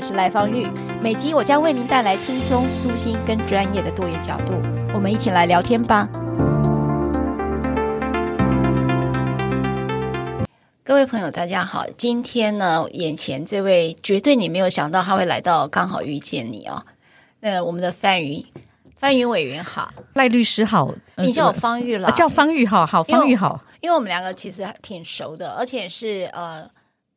我是赖芳玉，每集我将为您带来轻松、舒心跟专业的多元角度，我们一起来聊天吧。各位朋友，大家好，今天呢，眼前这位绝对你没有想到他会来到，刚好遇见你哦。那我们的范云，范云委员好，赖律师好，你叫我方玉了，叫方玉好，好，方玉好，因为我们两个其实挺熟的，而且是呃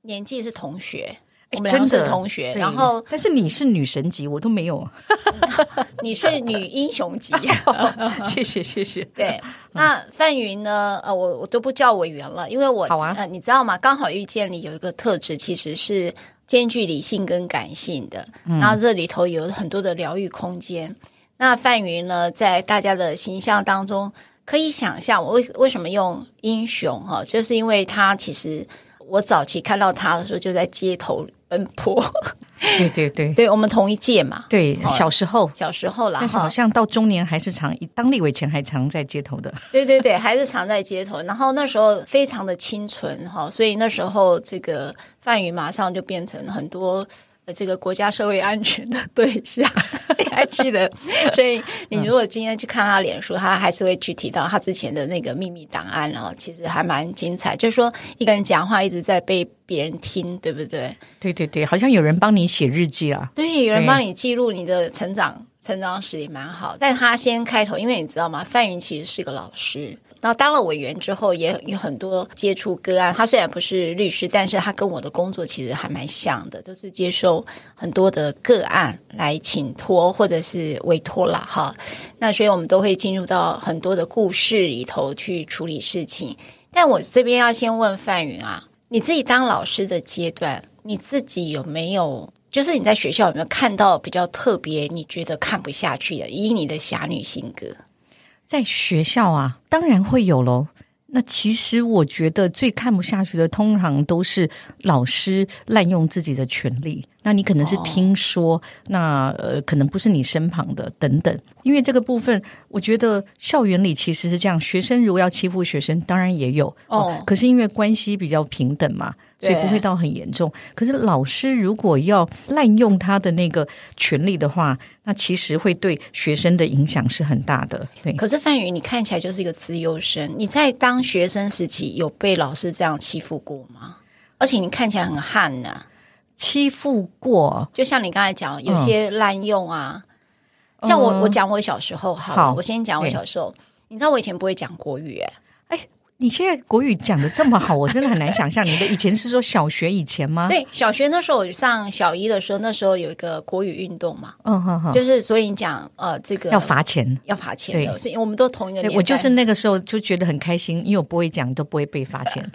年纪是同学。我们真是同学，然后但是你是女神级，我都没有。你是女英雄级，谢谢谢谢。对，那范云呢？呃，我我都不叫委员了，因为我好啊、呃，你知道吗？刚好遇见你有一个特质，其实是兼具理性跟感性的，嗯、然后这里头有很多的疗愈空间。那范云呢，在大家的形象当中，可以想象我为为什么用英雄哈，就是因为他其实我早期看到他的时候，就在街头。奔波，对对对，对 我们同一届嘛，对，小时候。小时候啦，但是好像到中年还是常当立委前还常在街头的，对对对，还是常在街头。然后那时候非常的清纯哈，所以那时候这个范宇马上就变成很多。这个国家社会安全的对象，你还记得？所以你如果今天去看他脸书，他还是会去提到他之前的那个秘密档案，然后其实还蛮精彩。就是说，一个人讲话一直在被别人听，对不对？对对对，好像有人帮你写日记啊。对，有人帮你记录你的成长，成长史也蛮好。但他先开头，因为你知道吗？范云其实是个老师。然后当了委员之后，也有很多接触个案。他虽然不是律师，但是他跟我的工作其实还蛮像的，都是接受很多的个案来请托或者是委托啦。哈。那所以我们都会进入到很多的故事里头去处理事情。但我这边要先问范云啊，你自己当老师的阶段，你自己有没有，就是你在学校有没有看到比较特别，你觉得看不下去的，以你的侠女性格？在学校啊，当然会有喽。那其实我觉得最看不下去的，通常都是老师滥用自己的权利。那你可能是听说，哦、那呃，可能不是你身旁的等等。因为这个部分，我觉得校园里其实是这样：学生如果要欺负学生，当然也有哦，哦。可是因为关系比较平等嘛。所以不会到很严重，可是老师如果要滥用他的那个权利的话，那其实会对学生的影响是很大的。对，可是范宇，你看起来就是一个资优生，你在当学生时期有被老师这样欺负过吗？而且你看起来很悍呢、啊，欺负过，就像你刚才讲，有些滥用啊。嗯、像我，我讲我小时候，好，好，我先讲我小时候。你知道我以前不会讲国语、欸，哎。你现在国语讲的这么好，我真的很难想象你的以前是说小学以前吗？对，小学那时候我上小一的时候，那时候有一个国语运动嘛，嗯哼哼，就是所以你讲呃这个要罚钱，要罚钱的，所以我们都同一个年代。我就是那个时候就觉得很开心，因为我不会讲都不会被罚钱。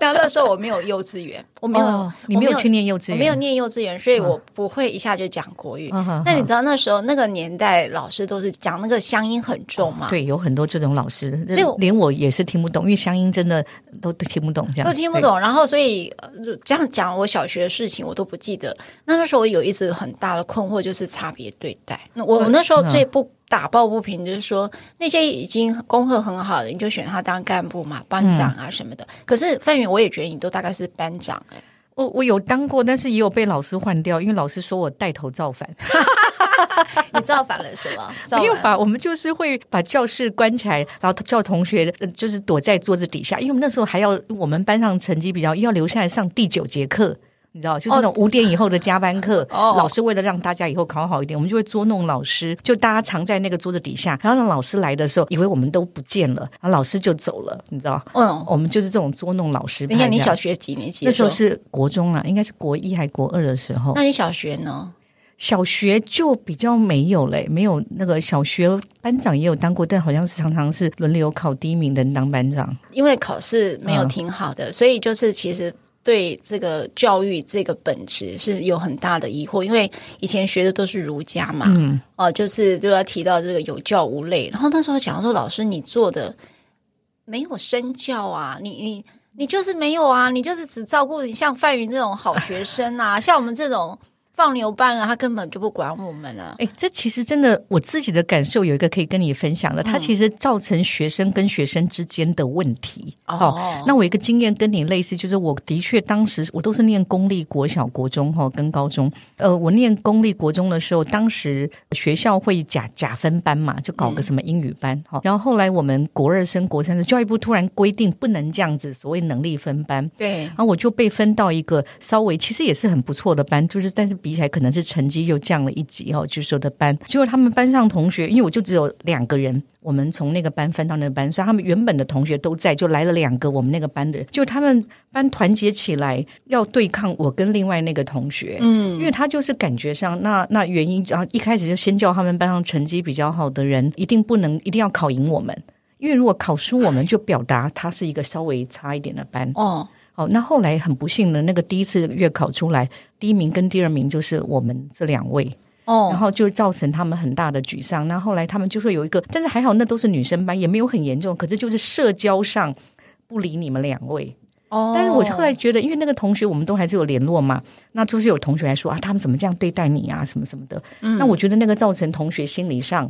然后那时候我没有幼稚园，我没有，哦、你没有去念幼稚园，我没有念幼稚园，所以我不会一下就讲国语。嗯、那你知道那时候那个年代老师都是讲那个乡音很重嘛？对，有很多这种老师，所以连我也是听不懂，因为乡音。真的都听不懂，这样都听不懂。然后，所以这样讲，我小学的事情我都不记得。那那时候我有一直很大的困惑，就是差别对待。那我那时候最不打抱不平，就是说那些已经功课很好的，你就选他当干部嘛，班长啊什么的。嗯、可是范云，我也觉得你都大概是班长哎、欸。我我有当过，但是也有被老师换掉，因为老师说我带头造反。你造反了什么？没有吧？我们就是会把教室关起来，然后叫同学就是躲在桌子底下，因为我们那时候还要我们班上成绩比较，要留下来上第九节课。你知道，就是那种五点以后的加班课。哦，老师为了让大家以后考好一点，我们就会捉弄老师，就大家藏在那个桌子底下，然后让老师来的时候，以为我们都不见了，然后老师就走了，你知道？嗯，我们就是这种捉弄老师。你看，你小学几年级？那时候是国中了，应该是国一还国二的时候。那你小学呢？小学就比较没有嘞，没有那个小学班长也有当过，但好像是常常是轮流考第一名的人当班长，因为考试没有挺好的，嗯、所以就是其实对这个教育这个本质是有很大的疑惑，因为以前学的都是儒家嘛，嗯，哦、呃，就是就要提到这个有教无类，然后那时候讲说老师你做的没有身教啊，你你你就是没有啊，你就是只照顾你像范云这种好学生啊，像我们这种。放牛班啊，他根本就不管我们了。哎，这其实真的，我自己的感受有一个可以跟你分享的，它其实造成学生跟学生之间的问题。嗯、哦，那我一个经验跟你类似，就是我的确当时我都是念公立国小、国中哈跟高中。呃，我念公立国中的时候，当时学校会假假分班嘛，就搞个什么英语班。哈、嗯，然后后来我们国二升国三的教育部突然规定不能这样子，所谓能力分班。对，然后我就被分到一个稍微其实也是很不错的班，就是但是。比起来可能是成绩又降了一级哦，就是说的班，结果他们班上同学，因为我就只有两个人，我们从那个班分到那个班，所以他们原本的同学都在，就来了两个我们那个班的人，就他们班团结起来要对抗我跟另外那个同学，嗯，因为他就是感觉上那那原因，然后一开始就先叫他们班上成绩比较好的人一定不能一定要考赢我们，因为如果考输我们就表达他是一个稍微差一点的班哦。哦，那后来很不幸的，那个第一次月考出来，第一名跟第二名就是我们这两位哦，然后就造成他们很大的沮丧。那后来他们就说有一个，但是还好那都是女生班，也没有很严重，可是就是社交上不理你们两位哦。但是我后来觉得，因为那个同学我们都还是有联络嘛，那就是有同学来说啊，他们怎么这样对待你啊，什么什么的。嗯，那我觉得那个造成同学心理上。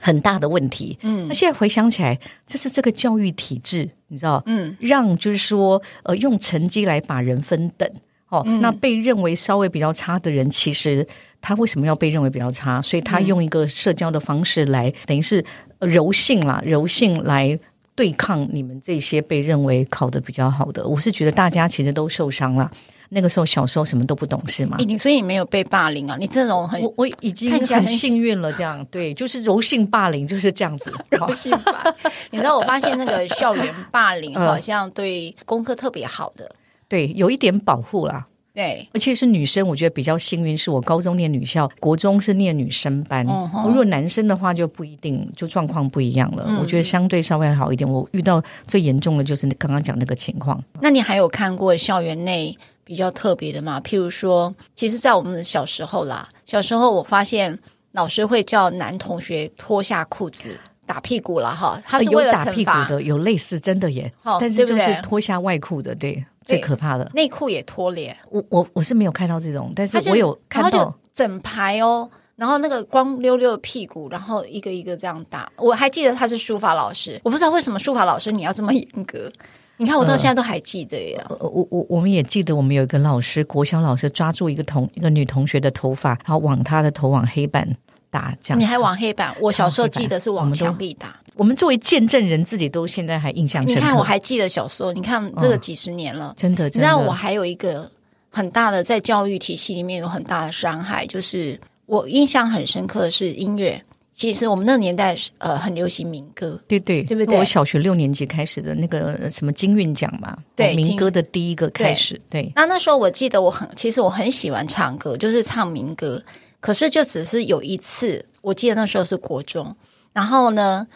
很大的问题，嗯，那现在回想起来，这是这个教育体制，你知道，嗯，让就是说，呃，用成绩来把人分等，哦，嗯、那被认为稍微比较差的人，其实他为什么要被认为比较差？所以他用一个社交的方式来，嗯、等于是柔性啦，柔性来对抗你们这些被认为考得比较好的。我是觉得大家其实都受伤了。那个时候小时候什么都不懂是吗？你所以你没有被霸凌啊？你这种很我我已经很幸运了，这样 对，就是柔性霸凌就是这样子。柔性霸凌，你知道我发现那个校园霸凌 好像对功课特别好的，嗯、对，有一点保护啦。对，而且是女生，我觉得比较幸运，是我高中念女校，国中是念女生班。嗯、如果男生的话就不一定，就状况不一样了。嗯、我觉得相对稍微好一点。我遇到最严重的就是刚刚讲那个情况。那你还有看过校园内？比较特别的嘛，譬如说，其实，在我们的小时候啦，小时候我发现老师会叫男同学脱下裤子打屁股了哈，他是为了打屁股的，有类似真的耶，哦、但是就是脱下外裤的，对，对最可怕的内裤也脱咧。我我我是没有看到这种，但是我有看到整排哦，然后那个光溜溜的屁股，然后一个一个这样打。我还记得他是书法老师，我不知道为什么书法老师你要这么严格。你看，我到现在都还记得呀。呃，我我我们也记得，我们有一个老师，国小老师抓住一个同一个女同学的头发，然后往她的头往黑板打，这样。你还往黑板？我小时候记得是往墙壁打。我们作为见证人，自己都现在还印象深刻。你看，我还记得小时候。你看，这个几十年了，真的。真的。你知道，我还有一个很大的在教育体系里面有很大的伤害，就是我印象很深刻的是音乐。其实我们那个年代呃很流行民歌，对对，对不对？我小学六年级开始的那个什么金韵奖嘛，对，民歌的第一个开始，对。对那那时候我记得我很，其实我很喜欢唱歌，就是唱民歌。可是就只是有一次，我记得那时候是国中，然后呢，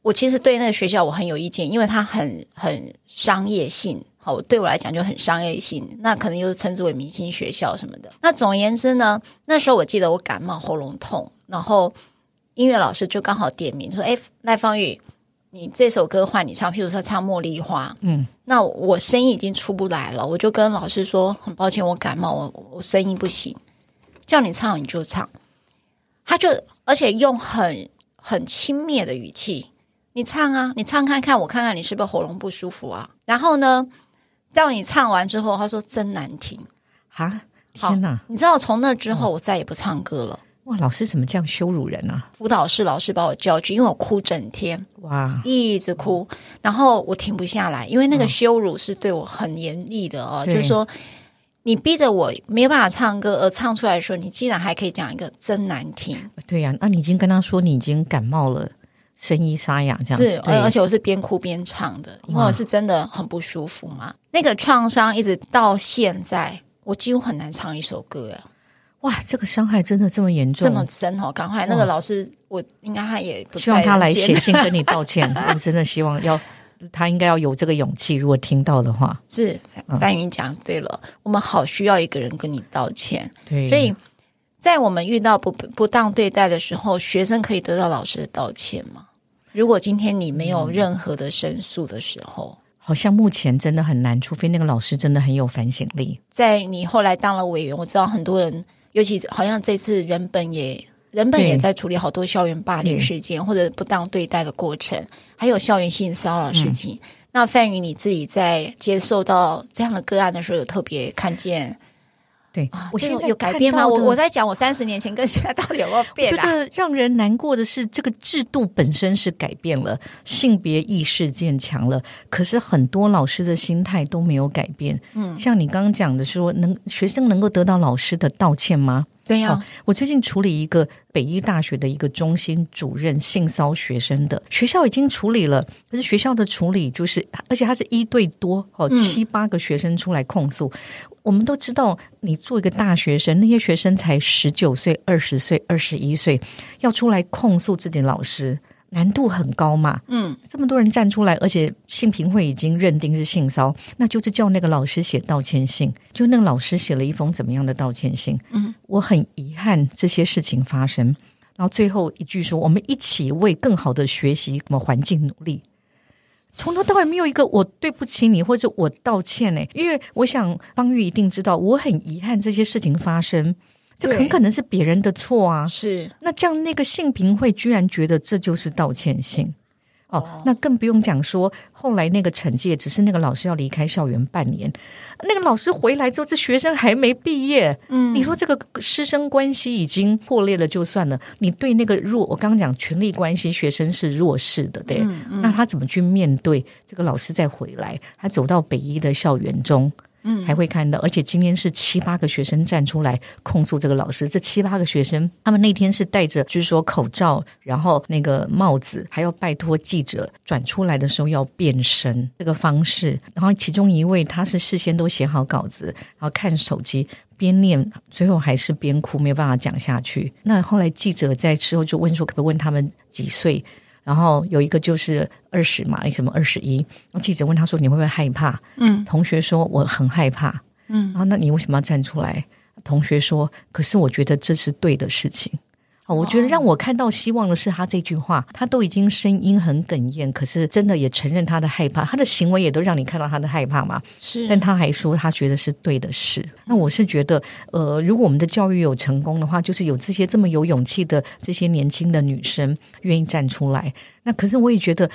我其实对那个学校我很有意见，因为它很很商业性，好，对我来讲就很商业性。那可能又是称之为明星学校什么的。那总而言之呢，那时候我记得我感冒喉咙痛，然后。音乐老师就刚好点名说：“哎，赖芳宇，你这首歌换你唱，譬如说唱《茉莉花》。嗯，那我声音已经出不来了，我就跟老师说：很抱歉，我感冒，我我声音不行。叫你唱你就唱。他就而且用很很轻蔑的语气，你唱啊，你唱看看，我看看你是不是喉咙不舒服啊。然后呢，叫你唱完之后，他说真难听啊！天哪，你知道从那之后，我再也不唱歌了。”哇，老师怎么这样羞辱人啊？辅导室老师把我叫去，因为我哭整天，哇，一直哭，然后我停不下来，因为那个羞辱是对我很严厉的哦，就是说你逼着我没有办法唱歌，而唱出来的时候，你竟然还可以讲一个真难听。对呀、啊，那你已经跟他说你已经感冒了，声音沙哑这样子。是，而且我是边哭边唱的，因为我是真的很不舒服嘛。那个创伤一直到现在，我几乎很难唱一首歌啊。哇，这个伤害真的这么严重，这么深哦！赶快，那个老师，我应该他也不希望他来写 信跟你道歉。我真的希望要他应该要有这个勇气，如果听到的话，是范云讲对了，嗯，我们好需要一个人跟你道歉。对，所以在我们遇到不不当对待的时候，学生可以得到老师的道歉吗？如果今天你没有任何的申诉的时候，嗯，好像目前真的很难，除非那个老师真的很有反省力。在你后来当了委员，我知道很多人。尤其好像这次人本也人本也在处理好多校园霸凌事件或者不当对待的过程，还有校园性骚扰事情。嗯、那范宇你自己在接受到这样的个案的时候，有特别看见？对，我现在有改变吗？我我在讲我三十年前跟现在到底有没有 变？觉得让人难过的是，这个制度本身是改变了，性别意识渐强了，可是很多老师的心态都没有改变。嗯，像你刚刚讲的说，能学生能够得到老师的道歉吗？对呀、啊哦，我最近处理一个北医大学的一个中心主任性骚学生的学校已经处理了，可是学校的处理就是，而且他是一对多哦，七八个学生出来控诉。嗯我们都知道，你做一个大学生，那些学生才十九岁、二十岁、二十一岁，要出来控诉自己老师，难度很高嘛。嗯，这么多人站出来，而且性平会已经认定是性骚，那就是叫那个老师写道歉信。就那个老师写了一封怎么样的道歉信？嗯，我很遗憾这些事情发生。然后最后一句说：“我们一起为更好的学习和环境努力。”从头到尾没有一个我对不起你，或者我道歉呢？因为我想方玉一定知道，我很遗憾这些事情发生，这很可能是别人的错啊。是，那这样那个性平会居然觉得这就是道歉信。哦，那更不用讲说，后来那个惩戒只是那个老师要离开校园半年，那个老师回来之后，这学生还没毕业。嗯，你说这个师生关系已经破裂了就算了，你对那个弱，我刚刚讲权力关系，学生是弱势的，对，嗯嗯，那他怎么去面对这个老师再回来？他走到北一的校园中。嗯，还会看到，而且今天是七八个学生站出来控诉这个老师。这七八个学生，他们那天是戴着，就是说口罩，然后那个帽子，还要拜托记者转出来的时候要变身这个方式。然后其中一位他是事先都写好稿子，然后看手机边念，最后还是边哭，没有办法讲下去。那后来记者在之后就问说，可不可以问他们几岁？然后有一个就是二十嘛，什么二十一？然后记者问他说：“你会不会害怕？”嗯，同学说：“我很害怕。”嗯，然后那你为什么要站出来？同学说：“可是我觉得这是对的事情。”哦，我觉得让我看到希望的是他这句话，他都已经声音很哽咽，可是真的也承认他的害怕，他的行为也都让你看到他的害怕嘛。是，但他还说他觉得是对的事。那我是觉得，呃，如果我们的教育有成功的话，就是有这些这么有勇气的这些年轻的女生愿意站出来。那可是我也觉得，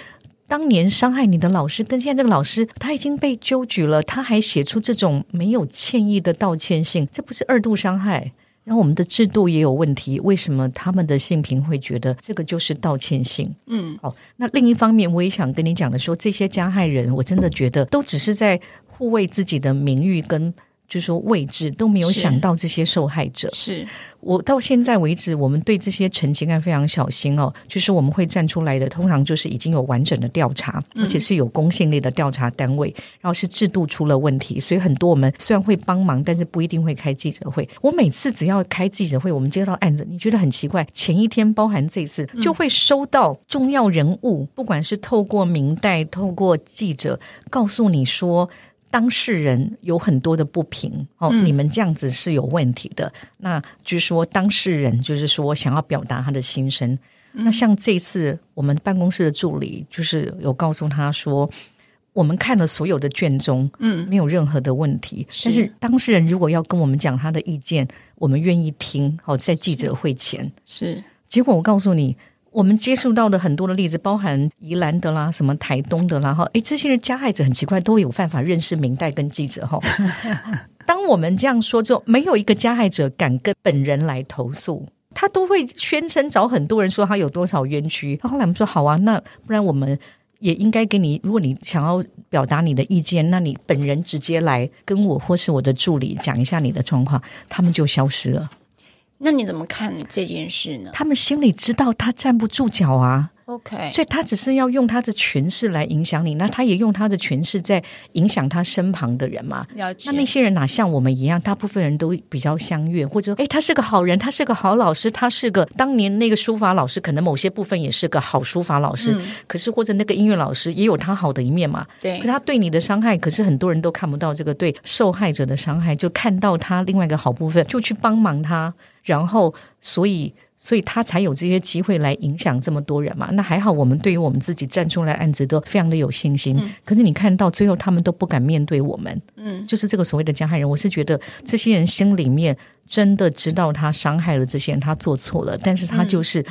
当年伤害你的老师跟现在这个老师，他已经被纠举了，他还写出这种没有歉意的道歉信，这不是二度伤害？然后我们的制度也有问题，为什么他们的性平会觉得这个就是道歉信？嗯，好，那另一方面，我也想跟你讲的说，这些加害人，我真的觉得都只是在护卫自己的名誉跟。就是说位置都没有想到这些受害者。是，是我到现在为止，我们对这些陈情案非常小心哦。就是我们会站出来的，通常就是已经有完整的调查，而且是有公信力的调查单位，然后是制度出了问题，所以很多我们虽然会帮忙，但是不一定会开记者会。我每次只要开记者会，我们接到案子，你觉得很奇怪，前一天包含这次就会收到重要人物，不管是透过明代，透过记者告诉你说。当事人有很多的不平哦，你们这样子是有问题的。嗯、那据说当事人就是说想要表达他的心声。嗯、那像这次我们办公室的助理就是有告诉他说，我们看了所有的卷宗，嗯，没有任何的问题。是。但是当事人如果要跟我们讲他的意见，我们愿意听。好，在记者会前是。是。结果我告诉你。我们接触到的很多的例子，包含宜兰的啦，什么台东的啦，哈，诶，这些人加害者很奇怪，都有办法认识明代跟记者，哈。当我们这样说之后，没有一个加害者敢跟本人来投诉，他都会宣称找很多人说他有多少冤屈。后来我们说好啊，那不然我们也应该给你，如果你想要表达你的意见，那你本人直接来跟我或是我的助理讲一下你的状况，他们就消失了。那你怎么看这件事呢？他们心里知道他站不住脚啊。OK，所以他只是要用他的权势来影响你，那他也用他的权势在影响他身旁的人嘛。了解。那那些人哪像我们一样，大部分人都比较相悦，或者说，哎，他是个好人，他是个好老师，他是个当年那个书法老师，可能某些部分也是个好书法老师。嗯、可是或者那个音乐老师也有他好的一面嘛。对。可他对你的伤害，可是很多人都看不到这个对受害者的伤害，就看到他另外一个好部分，就去帮忙他，然后所以。所以他才有这些机会来影响这么多人嘛。那还好，我们对于我们自己站出来案子都非常的有信心。嗯、可是你看到最后，他们都不敢面对我们。嗯，就是这个所谓的加害人，我是觉得这些人心里面真的知道他伤害了这些人，他做错了，但是他就是。嗯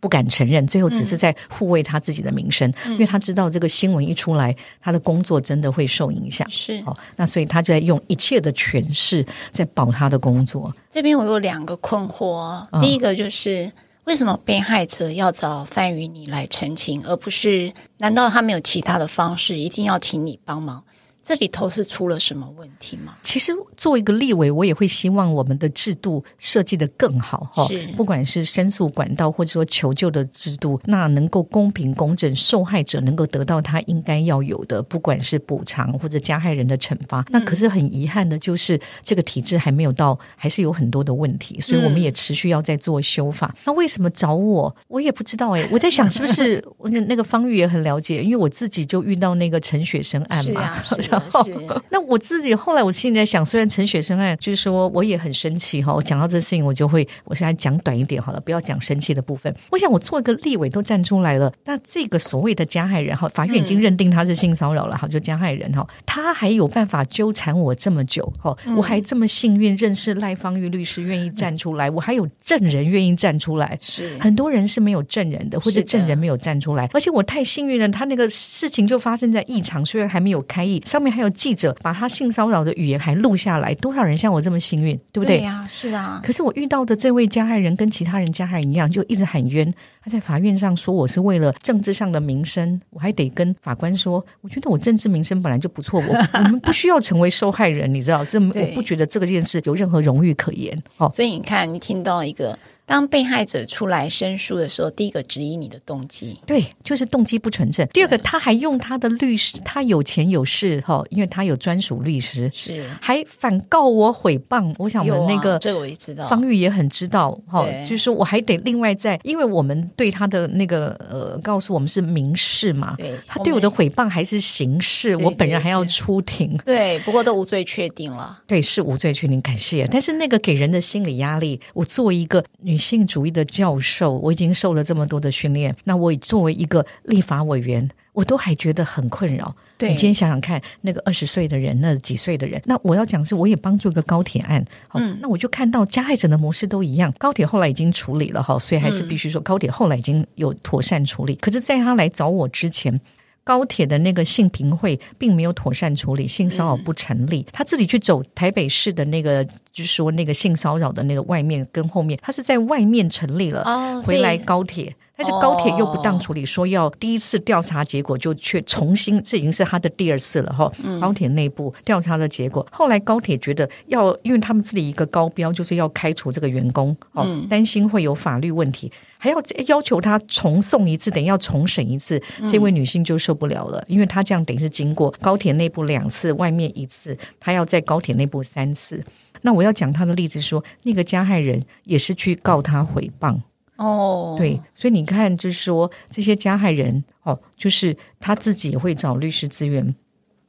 不敢承认，最后只是在护卫他自己的名声，嗯、因为他知道这个新闻一出来，他的工作真的会受影响。是，哦，那所以他就在用一切的权势在保他的工作。这边我有两个困惑，第一个就是、嗯、为什么被害者要找范宇你来澄清，而不是？难道他没有其他的方式，一定要请你帮忙？这里头是出了什么问题吗？其实作为一个立委，我也会希望我们的制度设计的更好哈。是，不管是申诉管道或者说求救的制度，那能够公平公正，受害者能够得到他应该要有的，不管是补偿或者加害人的惩罚。那可是很遗憾的，就是这个体制还没有到，还是有很多的问题，所以我们也持续要在做修法。嗯、那为什么找我？我也不知道哎。我在想，是不是 那个方玉也很了解？因为我自己就遇到那个陈雪生案嘛。是啊。是 那我自己后来，我心里在想，虽然陈雪生案就是说我也很生气哈，我讲到这事情，我就会我现在讲短一点好了，不要讲生气的部分。我想我做一个立委都站出来了，那这个所谓的加害人哈，法院已经认定他是性骚扰了，哈，就加害人哈，他还有办法纠缠我这么久哈，我还这么幸运认识赖芳玉律师愿意站出来，我还有证人愿意站出来，是。很多人是没有证人的，或者证人没有站出来，而且我太幸运了，他那个事情就发生在议场，虽然还没有开议，上面还有记者把他性骚扰的语言还录下来，多少人像我这么幸运，对不对？对呀，是啊。可是我遇到的这位加害人跟其他人加害人一样，就一直喊冤。他在法院上说我是为了政治上的名声，我还得跟法官说，我觉得我政治名声本来就不错，我 我们不需要成为受害人，你知道？这我不觉得这个件事有任何荣誉可言。哦，所以你看，你听到一个。当被害者出来申诉的时候，第一个质疑你的动机，对，就是动机不纯正。第二个，他还用他的律师，他有钱有势哈，因为他有专属律师，是还反告我诽谤。我想我们那个、啊、这个我也知道，方玉也很知道哈，就是说我还得另外在，因为我们对他的那个呃，告诉我们是民事嘛，对，他对我的诽谤还是刑事，我本人还要出庭，对，不过都无罪确定了，对，是无罪确定，感谢。但是那个给人的心理压力，我作为一个女。女性主义的教授，我已经受了这么多的训练，那我作为一个立法委员，我都还觉得很困扰。对，你今天想想看，那个二十岁的人，那几岁的人，那我要讲是，我也帮助一个高铁案，嗯，那我就看到加害者的模式都一样，高铁后来已经处理了哈，所以还是必须说，高铁后来已经有妥善处理。嗯、可是，在他来找我之前。高铁的那个性平会并没有妥善处理，性骚扰不成立。他自己去走台北市的那个，就是说那个性骚扰的那个外面跟后面，他是在外面成立了，回来高铁。但是高铁又不当处理，说要第一次调查结果就却重新，这已经是他的第二次了哈。高铁内部调查的结果，后来高铁觉得要，因为他们自己一个高标就是要开除这个员工，哦，担心会有法律问题，还要要求他重送一次，等于要重审一次。这位女性就受不了了，因为她这样等于是经过高铁内部两次，外面一次，她要在高铁内部三次。那我要讲她的例子说，那个加害人也是去告她诽谤。哦，对，所以你看，就是说这些加害人哦，就是他自己也会找律师资源，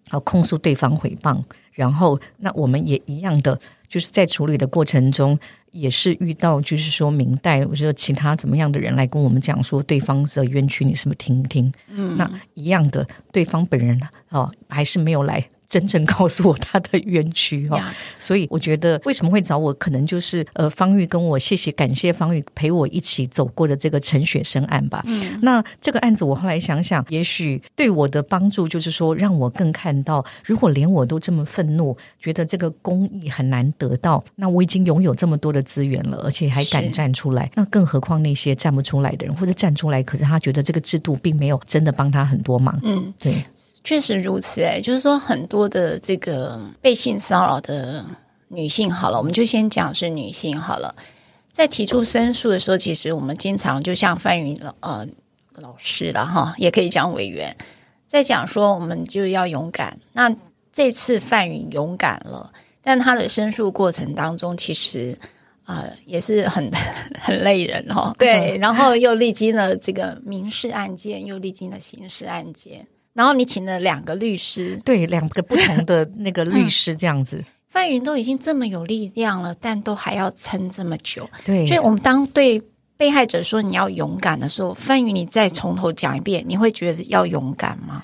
好控诉对方诽谤，然后那我们也一样的，就是在处理的过程中，也是遇到就是说明代或者其他怎么样的人来跟我们讲说对方的冤屈，你是不是听一听？嗯，那一样的，对方本人哦还是没有来。真正告诉我他的冤屈 哈。所以我觉得为什么会找我，可能就是呃，方玉跟我谢谢感谢方玉陪我一起走过的这个陈雪生案吧。嗯，那这个案子我后来想想，也许对我的帮助就是说，让我更看到，如果连我都这么愤怒，觉得这个公益很难得到，那我已经拥有这么多的资源了，而且还敢站出来，那更何况那些站不出来的人，或者站出来，可是他觉得这个制度并没有真的帮他很多忙。嗯，对。确实如此，哎，就是说很多的这个被性骚扰的女性，好了，我们就先讲是女性好了，在提出申诉的时候，其实我们经常就像范云呃老师了哈，也可以讲委员，在讲说我们就要勇敢。那这次范云勇敢了，但他的申诉过程当中，其实啊、呃、也是很 很累人哈。对，然后又历经了这个民事案件，又历经了刑事案件。然后你请了两个律师，对，两个不同的那个律师这样子。嗯、范云都已经这么有力量了，但都还要撑这么久。对，所以我们当对被害者说你要勇敢的时候，范云，你再从头讲一遍，你会觉得要勇敢吗？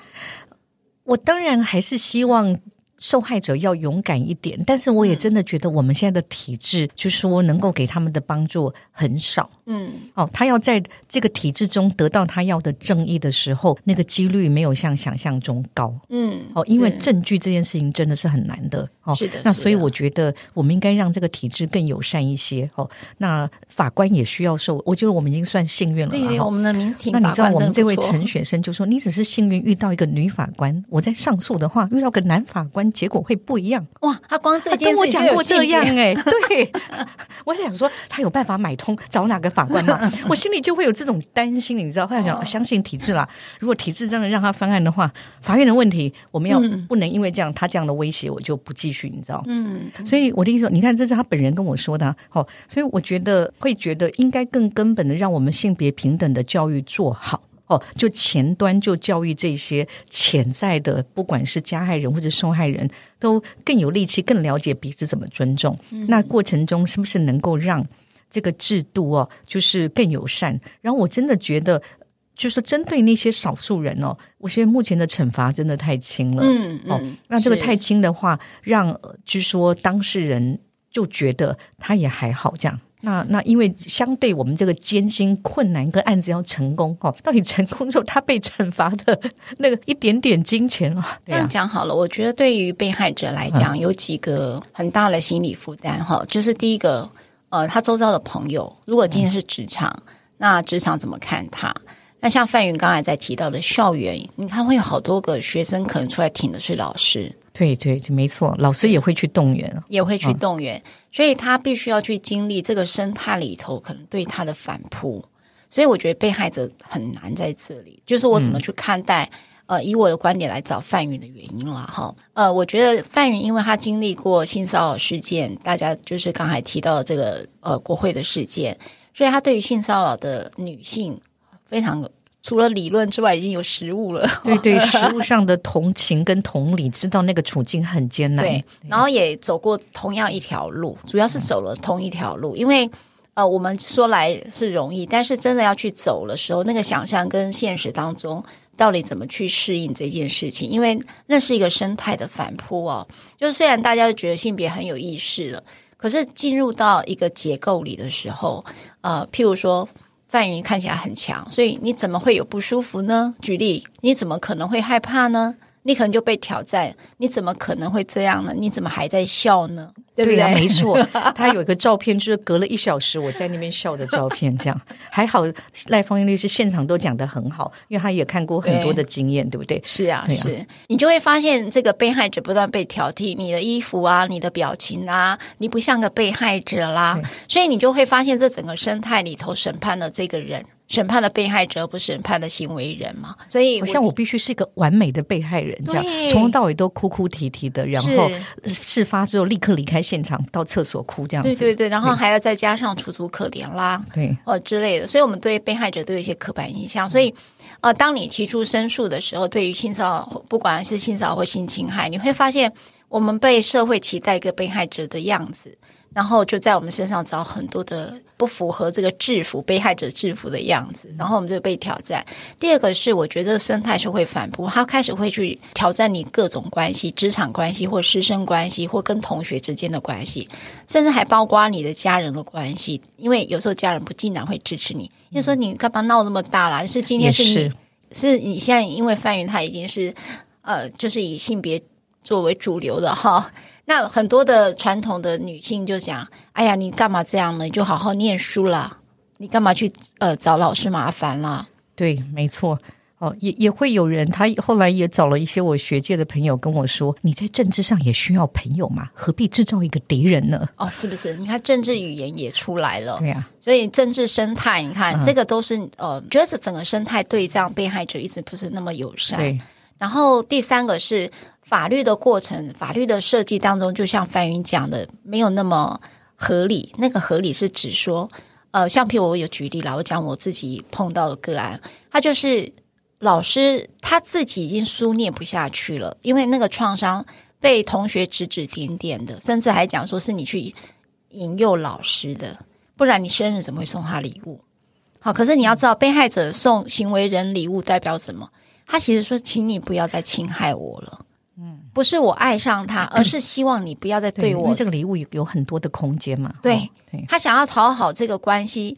我当然还是希望。受害者要勇敢一点，但是我也真的觉得我们现在的体制，就是说能够给他们的帮助很少。嗯，哦，他要在这个体制中得到他要的正义的时候，那个几率没有像想象中高。嗯，哦，因为证据这件事情真的是很难的。哦，是的。那所以我觉得我们应该让这个体制更友善一些。哦，那法官也需要受，我觉得我们已经算幸运了。对，我们的民庭法官。那你知道我们这位陈学生就说：“你只是幸运遇到一个女法官，我在上诉的话遇到个男法官。”结果会不一样哇！他光这件事情跟我讲过这样哎、欸，对，我想说他有办法买通找哪个法官嘛？我心里就会有这种担心，你知道？后来想相信体制啦。如果体制真的让他翻案的话，法院的问题我们要不能因为这样他这样的威胁，我就不继续，你知道？嗯，所以我的意思说，你看这是他本人跟我说的，好，所以我觉得会觉得应该更根本的让我们性别平等的教育做好。哦，就前端就教育这些潜在的，不管是加害人或者受害人，都更有力气，更了解彼此怎么尊重。嗯、那过程中是不是能够让这个制度哦，就是更友善？然后我真的觉得，就是针对那些少数人哦，我觉得目前的惩罚真的太轻了。嗯，嗯哦，那这个太轻的话，让据说当事人就觉得他也还好这样。那那因为相对我们这个艰辛困难跟案子要成功哦，到底成功之后他被惩罚的那个一点点金钱啊，这样讲好了。我觉得对于被害者来讲，有几个很大的心理负担哈，就是第一个，呃，他周遭的朋友，如果今天是职场，那职场怎么看他？那像范云刚才在提到的校园，你看会有好多个学生可能出来挺的是老师。对对，没错，老师也会去动员，也会去动员，嗯、所以他必须要去经历这个生态里头可能对他的反扑，所以我觉得被害者很难在这里，就是我怎么去看待？嗯、呃，以我的观点来找范云的原因了哈。呃，我觉得范云因为他经历过性骚扰事件，大家就是刚才提到这个呃国会的事件，所以他对于性骚扰的女性非常。除了理论之外，已经有实物了。对对，实物上的同情跟同理，知道那个处境很艰难。对，然后也走过同样一条路，主要是走了同一条路。因为呃，我们说来是容易，但是真的要去走的时候，那个想象跟现实当中到底怎么去适应这件事情？因为那是一个生态的反扑哦。就是虽然大家觉得性别很有意识了，可是进入到一个结构里的时候，呃，譬如说。范云看起来很强，所以你怎么会有不舒服呢？举例，你怎么可能会害怕呢？你可能就被挑战，你怎么可能会这样呢？你怎么还在笑呢？对不对？对啊，没错，他有一个照片，就是隔了一小时我在那边笑的照片，这样还好。赖芳英律师现场都讲得很好，因为他也看过很多的经验，对，对不对？是啊，是啊。你就会发现，这个被害者不断被挑剔，你的衣服啊，你的表情啊，你不像个被害者啦，所以你就会发现，这整个生态里头审判了这个人。审判的被害者，不审判的行为人嘛？所以我，像我必须是一个完美的被害人，这样从头到尾都哭哭啼啼的，然后事发之后立刻离开现场，到厕所哭这样子。对对对，然后还要再加上楚楚可怜啦，对哦之类的。所以，我们对被害者都有一些刻板印象。所以，呃，当你提出申诉的时候，对于性骚扰，不管是性骚扰或性侵害，你会发现我们被社会期待一个被害者的样子。然后就在我们身上找很多的不符合这个制服被害者制服的样子，然后我们就被挑战。第二个是，我觉得生态是会反扑，他开始会去挑战你各种关系，职场关系或师生关系，或跟同学之间的关系，甚至还包括你的家人的关系。因为有时候家人不尽然会支持你，因为说你干嘛闹那么大啦？是今天是你是，是你现在因为范云他已经是呃，就是以性别作为主流的哈。那很多的传统的女性就想：哎呀，你干嘛这样呢？你就好好念书啦，你干嘛去呃找老师麻烦啦？对，没错。哦，也也会有人，他后来也找了一些我学界的朋友跟我说：“你在政治上也需要朋友嘛，何必制造一个敌人呢？”哦，是不是？你看政治语言也出来了，对呀、啊。所以政治生态，你看、嗯、这个都是呃，觉得是整个生态对这样被害者一直不是那么友善。对。然后第三个是。法律的过程，法律的设计当中，就像范云讲的，没有那么合理。那个合理是指说，呃，像譬如我有举例啦，我讲我自己碰到的个案，他就是老师他自己已经书念不下去了，因为那个创伤被同学指指点点的，甚至还讲说是你去引诱老师的，不然你生日怎么会送他礼物？好，可是你要知道，被害者送行为人礼物代表什么？他其实说，请你不要再侵害我了。嗯，不是我爱上他，而是希望你不要再对我。对，因为这个礼物有有很多的空间嘛。对，哦、对，他想要讨好这个关系，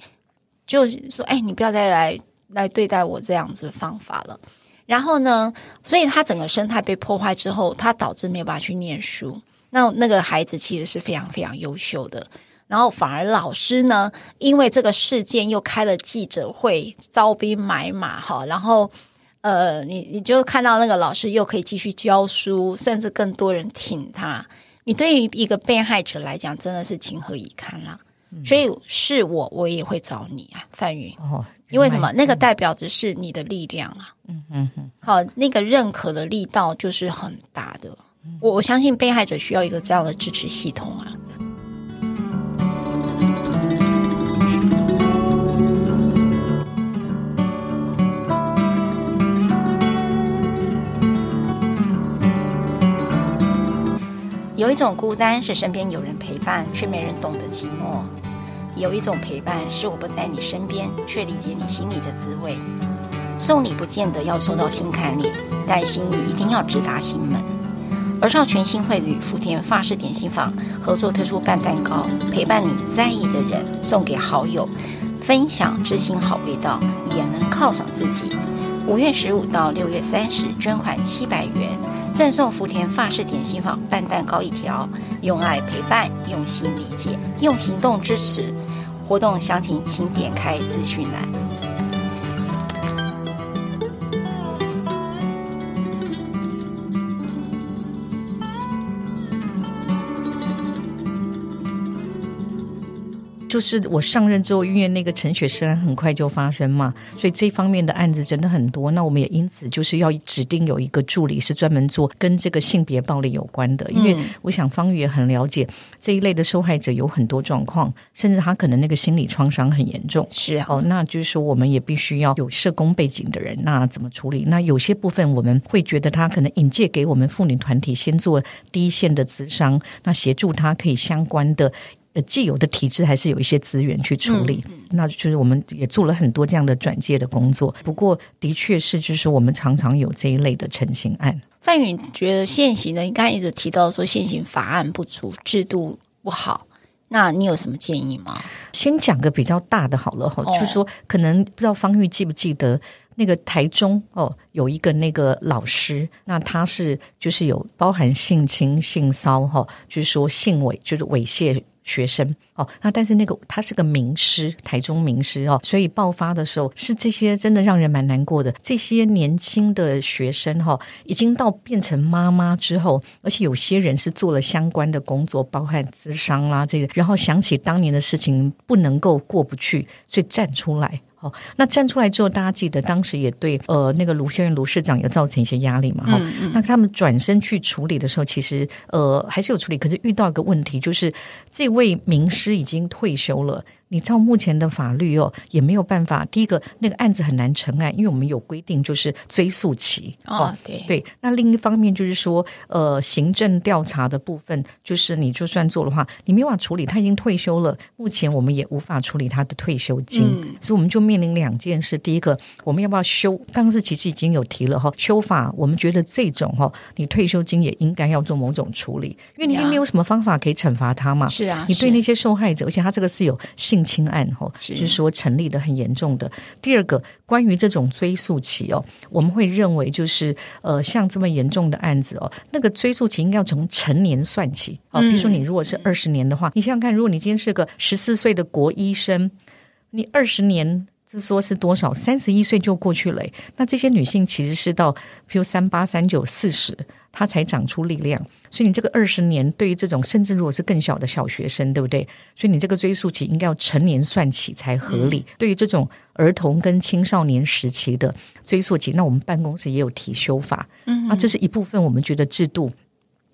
就是说，哎，你不要再来来对待我这样子的方法了。然后呢，所以他整个生态被破坏之后，他导致没有办法去念书。那那个孩子其实是非常非常优秀的，然后反而老师呢，因为这个事件又开了记者会，招兵买马哈，然后。呃，你你就看到那个老师又可以继续教书，甚至更多人挺他。你对于一个被害者来讲，真的是情何以堪啦、嗯。所以是我，我也会找你啊，范云。哦，因为什么？那个代表的是你的力量啊。嗯嗯嗯。好，那个认可的力道就是很大的。我我相信被害者需要一个这样的支持系统啊。有一种孤单是身边有人陪伴，却没人懂得寂寞；有一种陪伴是我不在你身边，却理解你心里的滋味。送礼不见得要收到心坎里，但心意一定要直达心门。而少权心会与福田法式点心坊合作推出半蛋糕，陪伴你在意的人，送给好友，分享知心好味道，也能犒赏自己。五月十五到六月三十，捐款七百元。赠送福田发式点心坊半蛋糕一条，用爱陪伴，用心理解，用行动支持。活动详情请点开资讯栏。就是我上任之后，因为那个陈雪生很快就发生嘛，所以这方面的案子真的很多。那我们也因此就是要指定有一个助理是专门做跟这个性别暴力有关的，因为我想方宇也很了解这一类的受害者有很多状况，甚至他可能那个心理创伤很严重。是啊，哦，那就是说我们也必须要有社工背景的人，那怎么处理？那有些部分我们会觉得他可能引介给我们妇女团体先做第一线的咨商，那协助他可以相关的。既有的体制还是有一些资源去处理，嗯，那就是我们也做了很多这样的转介的工作。不过，的确是，就是我们常常有这一类的陈情案。范云觉得现行的，你刚才一直提到说现行法案不足，制度不好，那你有什么建议吗？先讲个比较大的好了哈，就是说，可能不知道方玉记不记得那个台中哦，有一个那个老师，那他是就是有包含性侵、性骚哈，就是说性猥，就是猥亵。学生哦，那但是那个他是个名师，台中名师哦，所以爆发的时候是这些真的让人蛮难过的。这些年轻的学生哈，已经到变成妈妈之后，而且有些人是做了相关的工作，包含资商啦这个，然后想起当年的事情，不能够过不去，所以站出来。哦，那站出来之后，大家记得当时也对呃那个卢先生卢市长也造成一些压力嘛。哈、嗯嗯，那他们转身去处理的时候，其实呃还是有处理，可是遇到一个问题，就是这位名师已经退休了，你照目前的法律哦，也没有办法。第一个，那个案子很难成案，因为我们有规定，就是追诉期。哦，对对。那另一方面就是说，呃，行政调查的部分，就是你就算做的话，你没办法处理，他已经退休了，目前我们也无法处理他的退休金，嗯、所以我们就面临两件事。第一个，我们要不要修？当时其实已经有提了哈，修法。我们觉得这种哈，你退休金也应该要做某种处理，因为你也没有什么方法可以惩罚他嘛。是啊，你对那些受害者，而且他这个是有性侵案哈，就是说成立的很严重的。第二个，关于这种追诉期哦，我们会认为就是呃，像这么严重的案子哦，那个追诉期应该要从成年算起啊。比如说你如果是二十年的话，你想想看，如果你今天是个十四岁的国医生，你二十年。这说是多少？三十一岁就过去了。那这些女性其实是到，比如三八、三九、四十，她才长出力量。所以你这个二十年，对于这种甚至如果是更小的小学生，对不对？所以你这个追溯期应该要成年算起才合理。嗯、对于这种儿童跟青少年时期的追溯期，那我们办公室也有提修法。嗯，那这是一部分我们觉得制度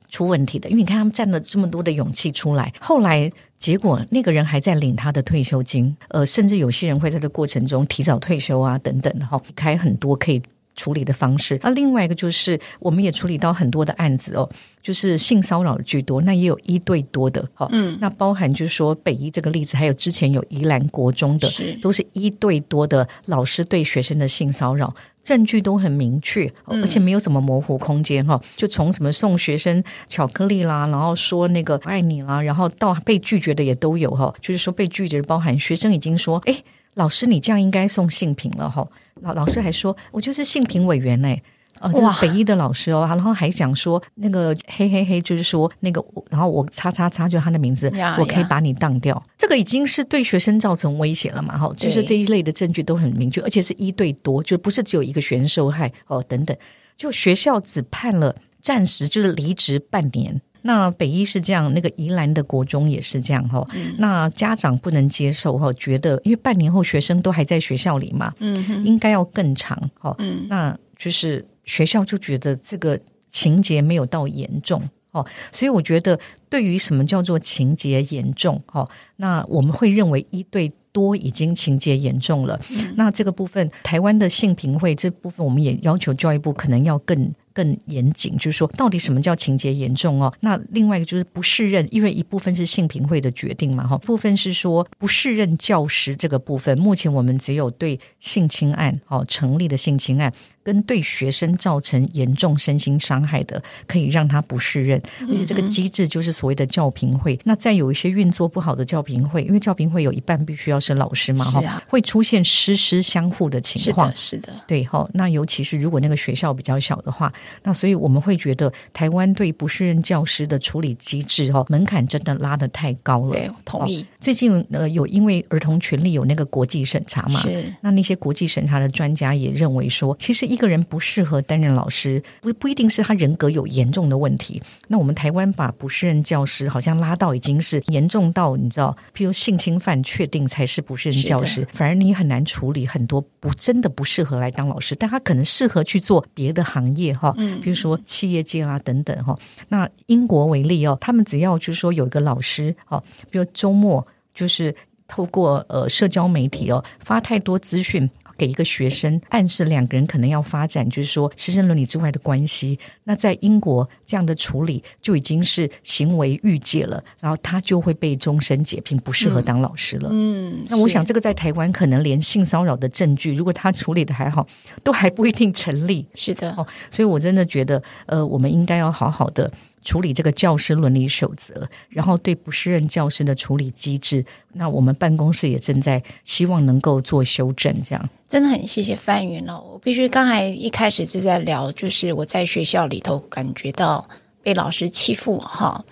出问题的，因为你看他们占了这么多的勇气出来，后来结果那个人还在领他的退休金，呃，甚至有些人会在这过程中提早退休啊，等等，哈，开很多可以处理的方式。那另外一个就是，我们也处理到很多的案子哦，就是性骚扰的居多，那也有一对多的，哈，嗯，那包含就是说北医这个例子，还有之前有宜兰国中的，是都是一对多的老师对学生的性骚扰。证据都很明确，而且没有什么模糊空间哈。就从什么送学生巧克力啦，然后说那个爱你啦，然后到被拒绝的也都有哈。就是说被拒绝包含学生已经说，哎，老师你这样应该送性平了哈。老老师还说，我就是性平委员哎。哦，这是北医的老师哦，然后还讲说那个嘿嘿嘿，就是说那个，然后我叉叉叉就他的名字，我可以把你当掉。这个已经是对学生造成威胁了嘛？哈，就是这一类的证据都很明确，而且是一对多，就不是只有一个学生受害哦。等等，就学校只判了暂时就是离职半年。那北医是这样，那个宜兰的国中也是这样哈。那家长不能接受哈，觉得因为半年后学生都还在学校里嘛，嗯，应该要更长哈。嗯，那就是。学校就觉得这个情节没有到严重哦，所以我觉得对于什么叫做情节严重哦，那我们会认为一对多已经情节严重了。嗯、那这个部分，台湾的性平会这部分，我们也要求教育部可能要更。更严谨，就是说，到底什么叫情节严重哦？那另外一个就是不适任，因为一部分是性平会的决定嘛，哈，部分是说不适任教师这个部分，目前我们只有对性侵案，哦，成立的性侵案，跟对学生造成严重身心伤害的，可以让他不适任，而且这个机制就是所谓的教评会。那再有一些运作不好的教评会，因为教评会有一半必须要是老师嘛，哈、啊，会出现师师相护的情况，是的，是的，对，哈，那尤其是如果那个学校比较小的话。那所以我们会觉得，台湾对不适任教师的处理机制哈，门槛真的拉得太高了。对，同意。最近呃，有因为儿童权利有那个国际审查嘛？是。那那些国际审查的专家也认为说，其实一个人不适合担任老师，不不一定是他人格有严重的问题。那我们台湾把不适任教师好像拉到已经是严重到你知道，譬如性侵犯确定才是不适任教师，反而你很难处理很多不真的不适合来当老师，但他可能适合去做别的行业哈。嗯。比如说企业界啦等等哈，那英国为例哦，他们只要就是说有一个老师哦，比如周末就是透过呃社交媒体哦发太多资讯。给一个学生暗示两个人可能要发展，就是说师生伦理之外的关系。那在英国这样的处理就已经是行为逾界了，然后他就会被终身解聘，不适合当老师了。嗯，那我想这个在台湾可能连性骚扰的证据，如果他处理的还好，都还不一定成立。是的，哦，所以我真的觉得，呃，我们应该要好好的。处理这个教师伦理守则，然后对不适任教师的处理机制，那我们办公室也正在希望能够做修正。这样真的很谢谢范云哦，我必须刚才一开始就在聊，就是我在学校里头感觉到被老师欺负哈。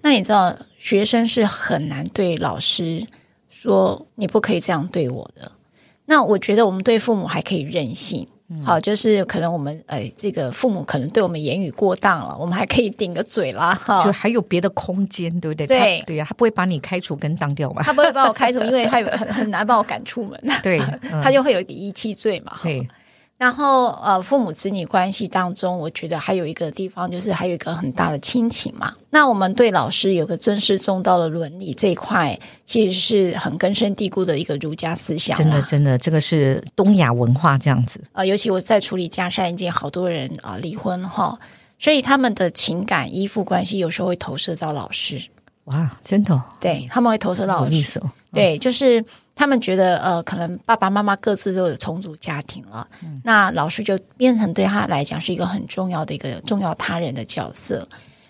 那你知道，学生是很难对老师说你不可以这样对我的。那我觉得我们对父母还可以任性。好，就是可能我们哎，这个父母可能对我们言语过当了，我们还可以顶个嘴啦，哈，就还有别的空间，对不对？对对呀，他不会把你开除跟当掉吧？他不会把我开除，因为他很很难把我赶出门，对，他就会有一个遗弃罪嘛。对，然后呃，父母子女关系当中，我觉得还有一个地方就是还有一个很大的亲情嘛。那我们对老师有个尊师重道的伦理这一块，其实是很根深蒂固的一个儒家思想。真的，真的，这个是东亚文化这样子。呃，尤其我在处理家事案件，好多人啊、呃、离婚哈，所以他们的情感依附关系有时候会投射到老师。哇，真的、哦？对，他们会投射到老师。有意思哦。对，就是。他们觉得，呃，可能爸爸妈妈各自都有重组家庭了，嗯，那老师就变成对他来讲是一个很重要的一个重要他人的角色。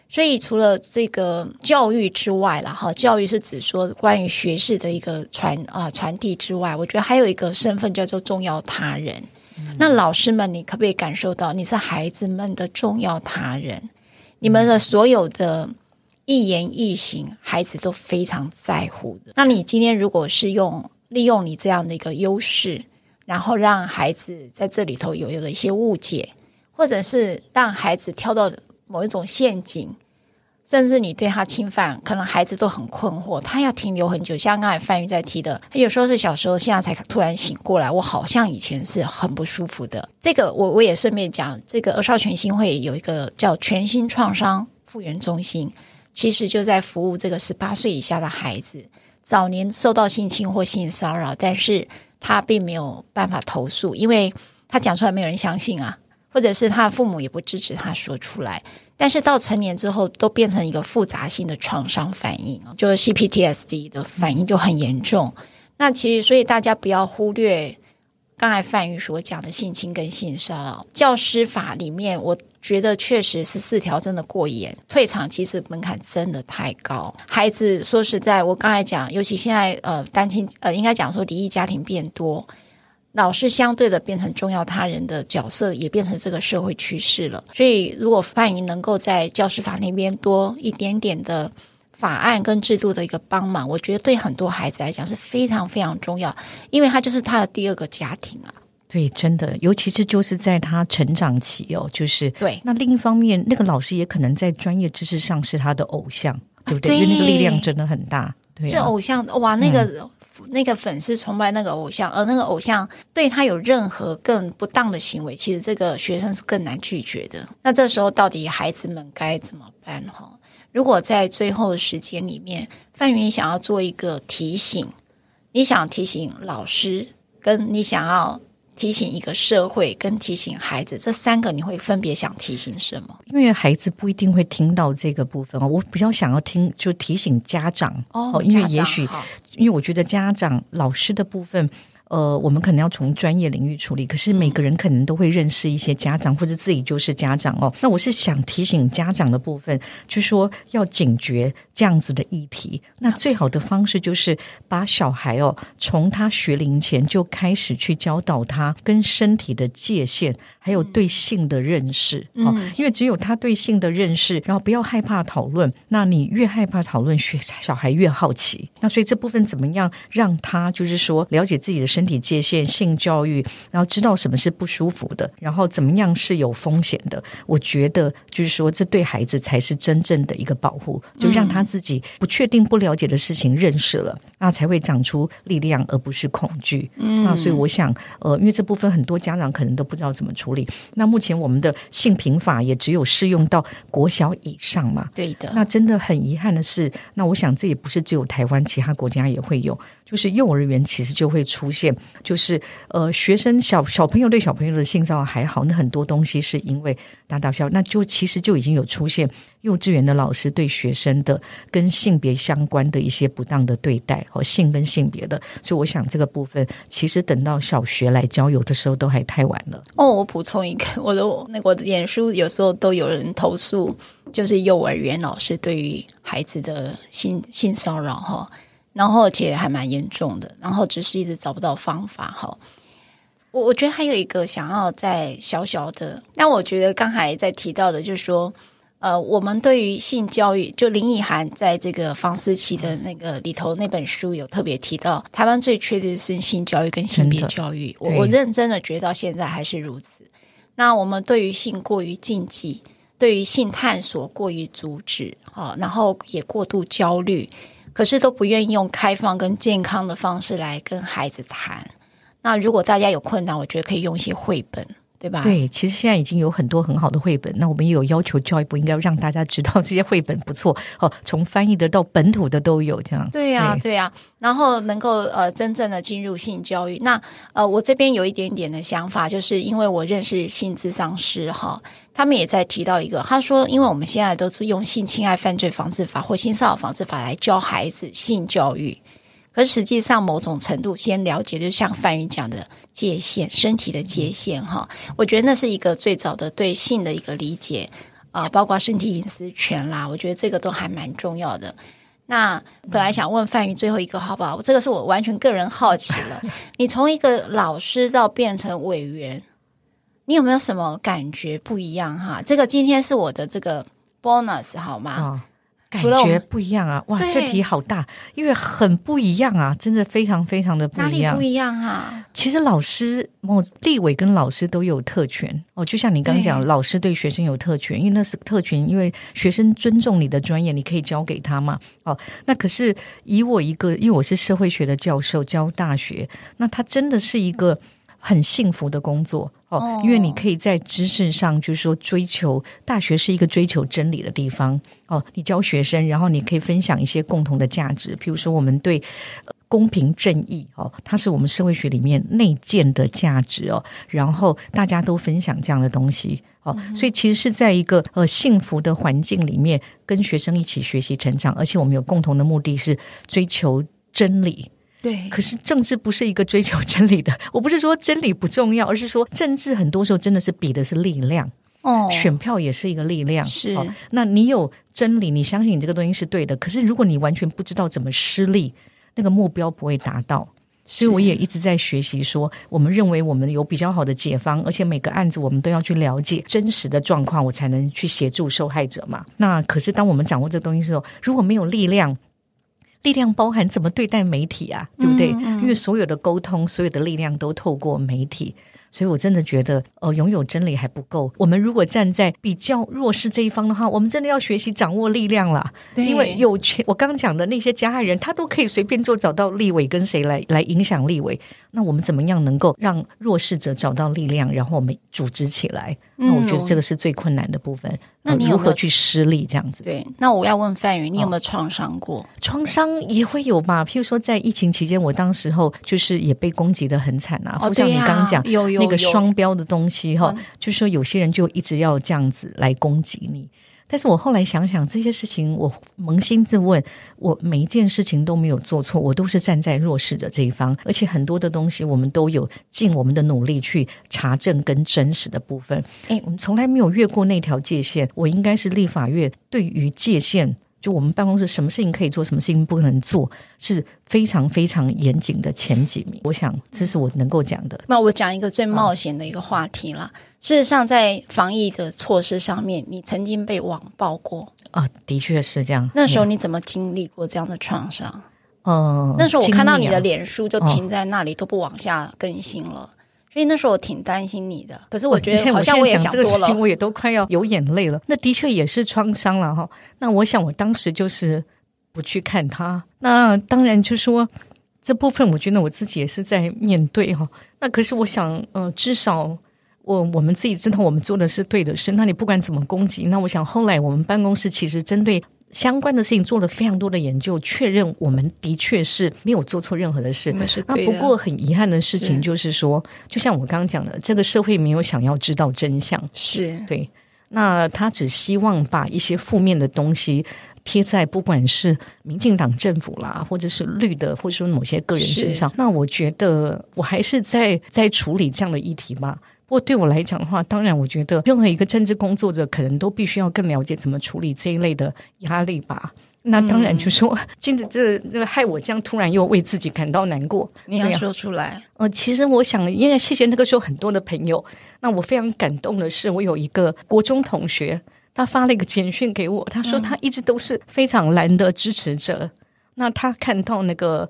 所以，除了这个教育之外了，哈，教育是指说关于学识的一个传啊、呃、传递之外，我觉得还有一个身份叫做重要他人。嗯。那老师们，你可不可以感受到你是孩子们的重要他人？你们的所有的一言一行，孩子都非常在乎的。那你今天如果是用利用你这样的一个优势，然后让孩子在这里头有有了一些误解，或者是让孩子跳到某一种陷阱，甚至你对他侵犯，可能孩子都很困惑，他要停留很久。像刚才范瑜在提的，他有时候是小时候，现在才突然醒过来，我好像以前是很不舒服的。这个我我也顺便讲，这个儿少全心会有一个叫全心创伤复原中心，其实就在服务这个十八岁以下的孩子。早年受到性侵或性骚扰，但是他并没有办法投诉，因为他讲出来没有人相信啊，或者是他父母也不支持他说出来。但是到成年之后，都变成一个复杂性的创伤反应，就是 CPTSD 的反应就很严重。那其实，所以大家不要忽略刚才范宇所讲的性侵跟性骚扰，教师法里面我。觉得确实是四条真的过严，退场其实门槛真的太高。孩子说实在，我刚才讲，尤其现在呃单亲呃应该讲说离异家庭变多，老师相对的变成重要他人的角色，也变成这个社会趋势了。所以如果范云能够在教师法那边多一点点的法案跟制度的一个帮忙，我觉得对很多孩子来讲是非常非常重要，因为他就是他的第二个家庭啊。对，真的，尤其是就是在他成长期哦，就是对。那另一方面，那个老师也可能在专业知识上是他的偶像，对不对？因为那个力量真的很大。对啊，是偶像哇，那个、嗯、那个粉丝崇拜那个偶像，而那个偶像对他有任何更不当的行为，其实这个学生是更难拒绝的。那这时候到底孩子们该怎么办？哈，如果在最后的时间里面，范云，你想要做一个提醒，你想提醒老师，跟你想要。提醒一个社会跟提醒孩子，这三个你会分别想提醒什么？因为孩子不一定会听到这个部分哦，我比较想要听就提醒家长哦，因为也许因为我觉得家长老师的部分。呃，我们可能要从专业领域处理，可是每个人可能都会认识一些家长，或者自己就是家长哦。那我是想提醒家长的部分，就说要警觉这样子的议题。那最好的方式就是把小孩哦，从他学龄前就开始去教导他跟身体的界限，还有对性的认识哦。因为只有他对性的认识，然后不要害怕讨论。那你越害怕讨论，学小孩越好奇。那所以这部分怎么样让他就是说了解自己的身体。身体界限、性教育，然后知道什么是不舒服的，然后怎么样是有风险的。我觉得就是说，这对孩子才是真正的一个保护，就让他自己不确定、不了解的事情认识了，那才会长出力量，而不是恐惧。嗯，那所以我想，呃，因为这部分很多家长可能都不知道怎么处理。那目前我们的性平法也只有适用到国小以上嘛？对的。那真的很遗憾的是，那我想这也不是只有台湾，其他国家也会有。就是幼儿园其实就会出现，就是呃，学生小小朋友对小朋友的性骚扰还好，那很多东西是因为大大小，那就其实就已经有出现幼稚园的老师对学生的跟性别相关的一些不当的对待和性跟性别的，所以我想这个部分其实等到小学来教有的时候都还太晚了。哦，我补充一个，我的那个我的脸书有时候都有人投诉，就是幼儿园老师对于孩子的性性骚扰哈。然后，而且还蛮严重的。然后，只是一直找不到方法。哈，我我觉得还有一个想要再小小的。那我觉得刚才在提到的，就是说，呃，我们对于性教育，就林奕涵在这个房思琪的那个里头那本书有特别提到，台湾最缺的是性教育跟性别教育。我我认真的觉得到现在还是如此。那我们对于性过于禁忌，对于性探索过于阻止，哈，然后也过度焦虑。可是都不愿意用开放跟健康的方式来跟孩子谈。那如果大家有困难，我觉得可以用一些绘本，对吧？对，其实现在已经有很多很好的绘本，那我们也有要求教育部应该让大家知道这些绘本不错哦，从翻译的到本土的都有这样。对呀、啊，对呀、啊，然后能够呃真正的进入性教育，那呃我这边有一点点的想法，就是因为我认识性咨商师哈，他们也在提到一个，他说因为我们现在都是用性侵害犯罪防治法或性骚扰防治法来教孩子性教育。可是实际上，某种程度先了解，就像范云讲的界限，身体的界限哈，我觉得那是一个最早的对性的一个理解啊、呃，包括身体隐私权啦，我觉得这个都还蛮重要的。那本来想问范云最后一个好不好？这个是我完全个人好奇了。你从一个老师到变成委员，你有没有什么感觉不一样哈？这个今天是我的这个 bonus 好吗？哦感觉不一样啊！哇，这题好大，因为很不一样啊，真的非常非常的不一样。哪里不一样啊？其实老师、立委跟老师都有特权哦，就像你刚刚讲，老师对学生有特权，因为那是特权，因为学生尊重你的专业，你可以教给他嘛。哦，那可是以我一个，因为我是社会学的教授，教大学，那他真的是一个很幸福的工作。哦，因为你可以在知识上，就是说追求大学是一个追求真理的地方。哦，你教学生，然后你可以分享一些共同的价值，譬如说我们对公平正义，哦，它是我们社会学里面内建的价值哦。然后大家都分享这样的东西，哦，所以其实是在一个呃幸福的环境里面，跟学生一起学习成长，而且我们有共同的目的是追求真理。对，可是政治不是一个追求真理的。我不是说真理不重要，而是说政治很多时候真的是比的是力量。哦，选票也是一个力量。是，哦，那你有真理，你相信你这个东西是对的。可是如果你完全不知道怎么施力，那个目标不会达到。所以我也一直在学习说，我们认为我们有比较好的解方，而且每个案子我们都要去了解真实的状况，我才能去协助受害者嘛。那可是当我们掌握这个东西的时候，如果没有力量。力量包含怎么对待媒体啊，对不对？嗯嗯、因为所有的沟通，所有的力量都透过媒体。所以，我真的觉得，呃，拥有真理还不够。我们如果站在比较弱势这一方的话，我们真的要学习掌握力量了。对，因为有权，我刚刚讲的那些加害人，他都可以随便就找到立委跟谁来来影响立委。那我们怎么样能够让弱势者找到力量，然后我们组织起来？嗯、那我觉得这个是最困难的部分。那你如何去施力这样子？对，那我要问范宇，你有没有创伤过？哦、创伤也会有吧。譬如说，在疫情期间，我当时候就是也被攻击的很惨啊。哦，像你刚刚讲，有有。那个双标的东西哈，就是说有些人就一直要这样子来攻击你。但是我后来想想这些事情，我扪心自问，我每一件事情都没有做错，我都是站在弱势者这一方，而且很多的东西我们都有尽我们的努力去查证跟真实的部分。诶，我们从来没有越过那条界限，我应该是立法院对于界限。就我们办公室，什么事情可以做，什么事情不能做，是非常非常严谨的前几名。我想，这是我能够讲的。那我讲一个最冒险的一个话题了。事实上，在防疫的措施上面，你曾经被网暴过啊？的确是这样。那时候你怎么经历过这样的创伤？嗯，那时候我看到你的脸书就停在那里，都不往下更新了。所以那时候我挺担心你的，可是我觉得好像我也想多了，我，这个事情我也都快要有眼泪了。那的确也是创伤了哈。那我想我当时就是不去看他。那当然就说这部分，我觉得我自己也是在面对哈。那可是我想，呃，至少我我们自己知道我们做的是对的事。那你不管怎么攻击，那我想后来我们办公室其实针对。相关的事情做了非常多的研究，确认我们的确是没有做错任何的事。那不过很遗憾的事情就是说，是就像我刚刚讲的，这个社会没有想要知道真相。是对，那他只希望把一些负面的东西贴在不管是民进党政府啦，或者是绿的，或者说某些个人身上。那我觉得我还是在在处理这样的议题吧。不过对我来讲的话，当然我觉得任何一个政治工作者可能都必须要更了解怎么处理这一类的压力吧。那当然就说，现在、嗯、这这个害我这样突然又为自己感到难过。你要说出来？呃，其实我想，因为谢谢那个时候很多的朋友。那我非常感动的是，我有一个国中同学，他发了一个简讯给我，他说他一直都是非常蓝的支持者。嗯、那他看到那个。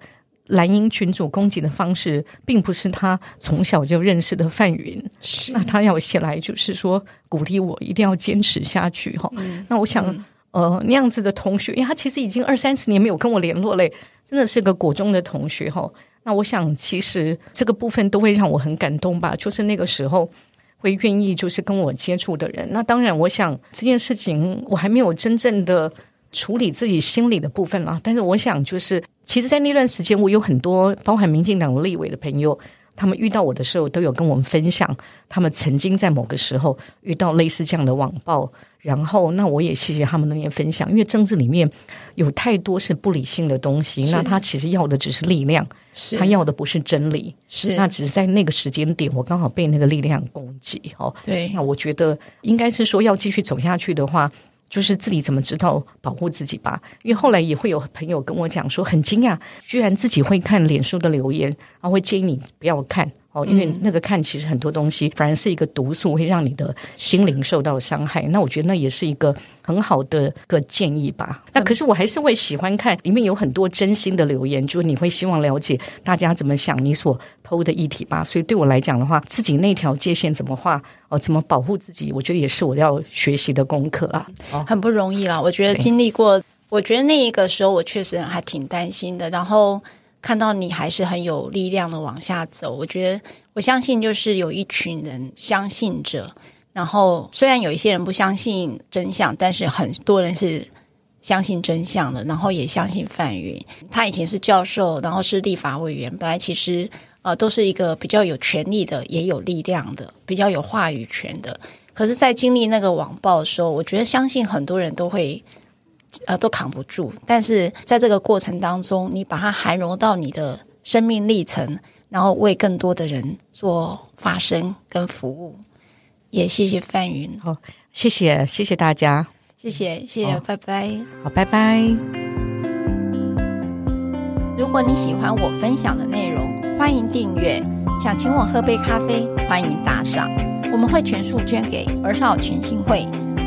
蓝鹰群主攻击的方式，并不是他从小就认识的范云。是，那他要写来就是说鼓励我一定要坚持下去哈。嗯、那我想，嗯、呃，那样子的同学，因为他其实已经二三十年没有跟我联络嘞，真的是个国中的同学哈。那我想，其实这个部分都会让我很感动吧。就是那个时候，会愿意就是跟我接触的人。那当然，我想这件事情我还没有真正的处理自己心里的部分啦。但是我想，就是其实，在那段时间，我有很多包含民进党立委的朋友。他们遇到我的时候，都有跟我们分享，他们曾经在某个时候遇到类似这样的网暴。然后，那我也谢谢他们那边分享，因为政治里面有太多是不理性的东西。那他其实要的只是力量，是他要的不是真理。是那只是在那个时间点，我刚好被那个力量攻击。哦，对。那我觉得应该是说，要继续走下去的话。就是自己怎么知道保护自己吧，因为后来也会有朋友跟我讲说，很惊讶，居然自己会看脸书的留言，然后会建议你不要看。哦，因为那个看其实很多东西反而是一个毒素，会让你的心灵受到伤害。那我觉得那也是一个很好的个建议吧。那可是我还是会喜欢看里面有很多真心的留言，就是你会希望了解大家怎么想你所 PO 的议题吧。所以对我来讲的话，自己那条界限怎么画，哦，怎么保护自己，我觉得也是我要学习的功课啦。哦，很不容易啦。我觉得经历过，我觉得那一个时候我确实还挺担心的。然后。看到你还是很有力量的往下走，我觉得我相信就是有一群人相信着，然后虽然有一些人不相信真相，但是很多人是相信真相的，然后也相信范云。他以前是教授，然后是立法委员，本来其实呃都是一个比较有权力的，也有力量的，比较有话语权的。可是，在经历那个网暴的时候，我觉得相信很多人都会。呃，都扛不住。但是在这个过程当中，你把它涵容到你的生命历程，然后为更多的人做发声跟服务。也谢谢范云，好，谢谢谢谢大家，谢谢谢谢，拜拜，好，拜拜。如果你喜欢我分享的内容，欢迎订阅。想请我喝杯咖啡，欢迎打赏，我们会全数捐给儿少权心会。